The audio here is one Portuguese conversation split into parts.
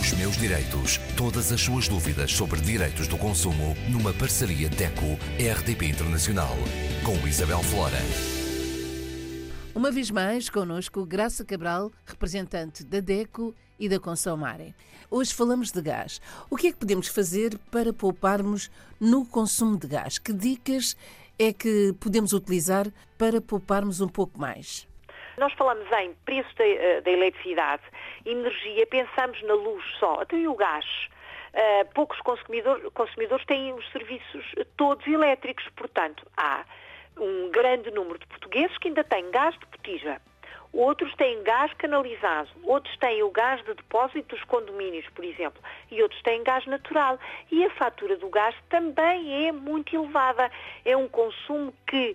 Os meus direitos. Todas as suas dúvidas sobre direitos do consumo numa parceria DECO-RDP Internacional. Com Isabel Flora. Uma vez mais, connosco Graça Cabral, representante da DECO e da Consomare. Hoje falamos de gás. O que é que podemos fazer para pouparmos no consumo de gás? Que dicas é que podemos utilizar para pouparmos um pouco mais? Nós falamos em preço da, eh, da eletricidade, energia, pensamos na luz só, até o gás. Uh, poucos consumidores, consumidores têm os serviços todos elétricos, portanto, há um grande número de portugueses que ainda têm gás de botija. Outros têm gás canalizado, outros têm o gás de depósito dos condomínios, por exemplo, e outros têm gás natural. E a fatura do gás também é muito elevada. É um consumo que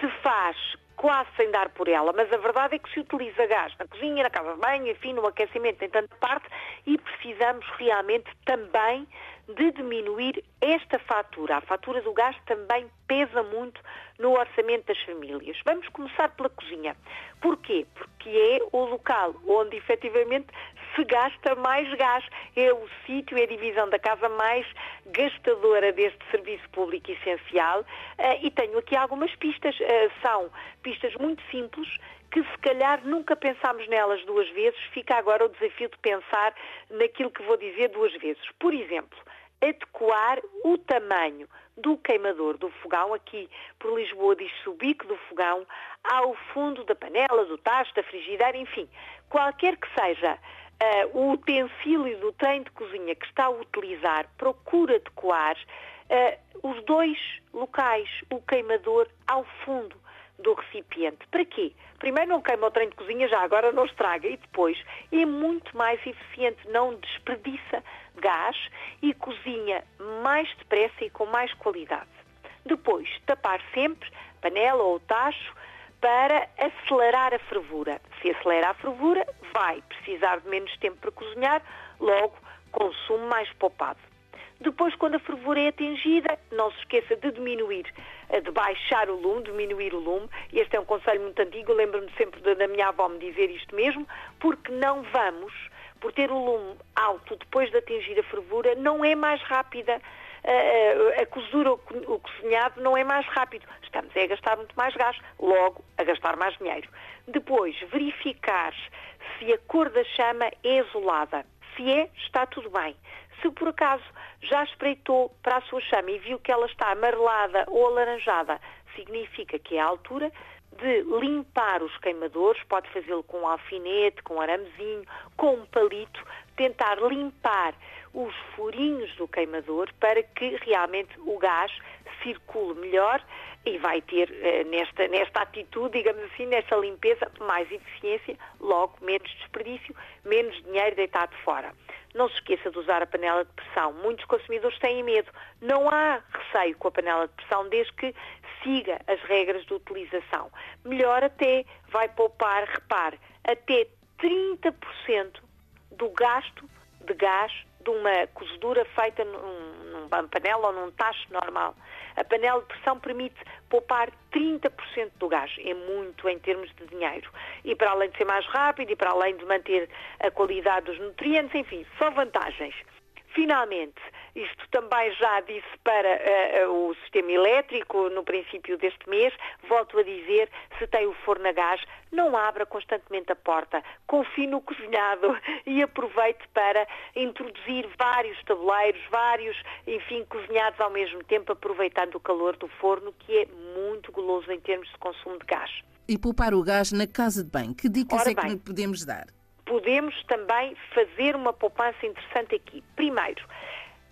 se faz quase sem dar por ela, mas a verdade é que se utiliza gás na cozinha, na casa de banho, enfim, no aquecimento em tanta parte e precisamos realmente também de diminuir esta fatura. A fatura do gás também pesa muito no orçamento das famílias. Vamos começar pela cozinha. Porquê? Porque é o local onde efetivamente se gasta mais gás. É o sítio, é a divisão da casa mais gastadora deste serviço público essencial. Eh, e tenho aqui algumas pistas. Eh, são pistas muito simples que se calhar nunca pensámos nelas duas vezes, fica agora o desafio de pensar naquilo que vou dizer duas vezes. Por exemplo, adequar o tamanho do queimador do fogão, aqui por Lisboa diz-se o bico do fogão, ao fundo da panela, do tacho, da frigideira, enfim, qualquer que seja uh, o utensílio do trem de cozinha que está a utilizar, procura adequar uh, os dois locais, o queimador ao fundo do recipiente. Para quê? Primeiro não queima o trem de cozinha, já agora não estraga. E depois é muito mais eficiente, não desperdiça gás e cozinha mais depressa e com mais qualidade. Depois, tapar sempre panela ou tacho para acelerar a fervura. Se acelera a fervura, vai precisar de menos tempo para cozinhar, logo consumo mais poupado. Depois, quando a fervura é atingida, não se esqueça de diminuir, eh, de baixar o lume, diminuir o lume. Este é um conselho muito antigo, lembro-me sempre da minha avó me dizer isto mesmo, porque não vamos, por ter o lume alto depois de atingir a fervura, não é mais rápida. A, a, cozedura, o cozinhado não é mais rápido. Estamos a gastar muito mais gás, logo a gastar mais dinheiro. Depois, verificar se a cor da chama é azulada. Se é, está tudo bem. Se por acaso já espreitou para a sua chama e viu que ela está amarelada ou alaranjada, significa que é a altura de limpar os queimadores, pode fazê-lo com um alfinete, com um aramezinho, com um palito, tentar limpar os furinhos do queimador para que realmente o gás circule melhor e vai ter eh, nesta, nesta atitude, digamos assim, nesta limpeza, mais eficiência, logo menos desperdício, menos dinheiro deitado fora. Não se esqueça de usar a panela de pressão. Muitos consumidores têm medo. Não há receio com a panela de pressão desde que siga as regras de utilização. Melhor até vai poupar, repare, até 30% do gasto de gás de uma cozedura feita num, numa panela ou num tacho normal. A panela de pressão permite poupar 30% do gás. É muito em termos de dinheiro. E para além de ser mais rápido e para além de manter a qualidade dos nutrientes, enfim, só vantagens. Finalmente, isto também já disse para uh, o sistema elétrico no princípio deste mês, volto a dizer, se tem o forno a gás, não abra constantemente a porta, confie no cozinhado e aproveite para introduzir vários tabuleiros, vários, enfim, cozinhados ao mesmo tempo, aproveitando o calor do forno, que é muito goloso em termos de consumo de gás. E poupar o gás na casa de banho, que dicas Ora é que bem, podemos dar? podemos também fazer uma poupança interessante aqui. Primeiro,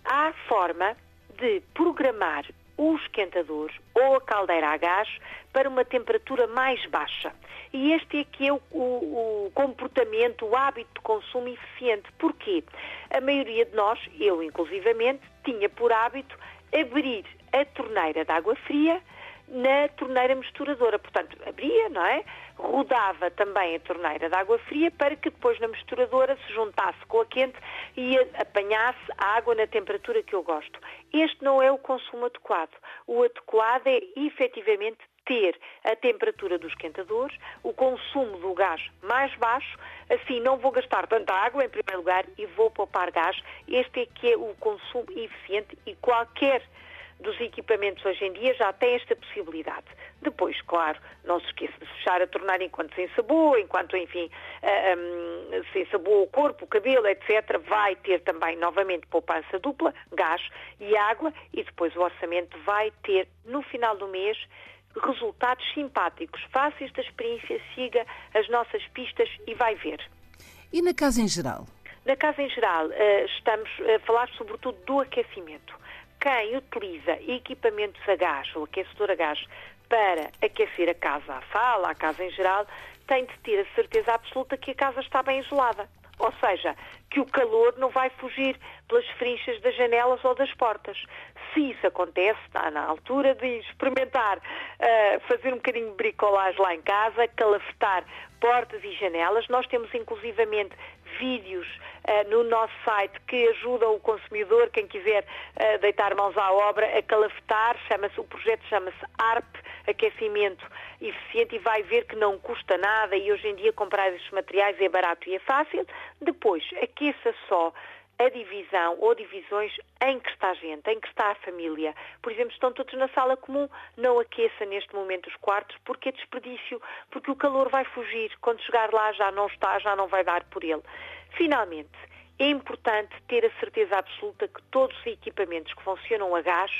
há forma de programar o esquentador ou a caldeira a gás para uma temperatura mais baixa. E este aqui é o, o, o, comportamento, o hábito de consumo eficiente. Porquê? A maioria de nós, eu inclusivamente, tinha por hábito abrir a torneira de água fria na torneira misturadora. Portanto, abria, não é? Rodava também a torneira de água fria para que depois na misturadora se juntasse com a quente e apanhasse a água na temperatura que eu gosto. Este não é o consumo adequado. O adequado é efetivamente ter a temperatura dos esquentadores, o consumo do gás mais baixo, assim não vou gastar tanta água em primeiro lugar e vou poupar gás. Este é que é o consumo eficiente e qualquer dos equipamentos hoje em dia já tem esta possibilidade. Depois, claro, não se esqueça de fechar a torneira enquanto se ensaboa, enquanto, enfim, uh, um, se ensaboa o corpo, o cabelo, etc. Vai ter também, novamente, poupança dupla, gás e água e depois o orçamento vai ter, no final do mês, resultados simpáticos. Faça esta experiência, siga as nossas pistas e vai ver. E na casa em geral? Na casa em geral, uh, estamos a falar sobretudo do aquecimento quem utiliza equipamentos a gás ou aquecedor a gás para aquecer a casa, a sala, a casa em geral, tem de ter a certeza absoluta que a casa está bem isolada. Ou seja, que o calor não vai fugir pelas frinchas das janelas ou das portas. Se isso acontece, está na altura de experimentar uh, fazer um bocadinho de bricolagem lá em casa, calafetar portas e janelas. Nós temos inclusivamente vídeos uh, no nosso site que ajudam o consumidor, quem quiser uh, deitar mãos à obra, a calafetar. Chama-se, o projeto chama-se ARP, Aquecimento Eficiente, e vai ver que não custa nada e hoje em dia comprar estes materiais é barato e é fácil. Depois, aqueça só a divisão ou divisões em que está a gente, em que está a família. Por exemplo, estão todos na sala comum, não aqueça neste momento os quartos porque é desperdício, porque o calor vai fugir. Quando chegar lá já não está, já não vai dar por ele. Finalmente, é importante ter a certeza absoluta que todos os equipamentos que funcionam a gás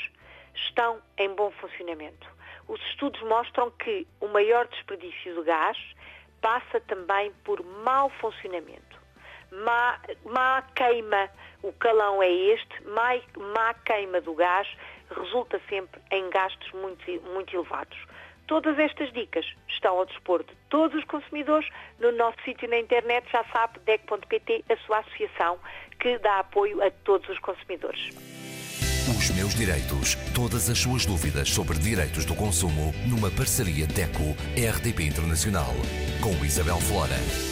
estão em bom funcionamento. Os estudos mostram que o maior desperdício de gás passa também por mau funcionamento má, má queima, o calão é este, má, má queima do gás resulta sempre em gastos muito, muito elevados. Todas estas dicas estão ao dispor de todos os consumidores no nosso sítio na internet, já sabe, DEC.pt, a sua associação que dá apoio a todos os consumidores. Os meus direitos. Todas as suas dúvidas sobre direitos do consumo numa parceria DECO-RDP Internacional com Isabel Flora.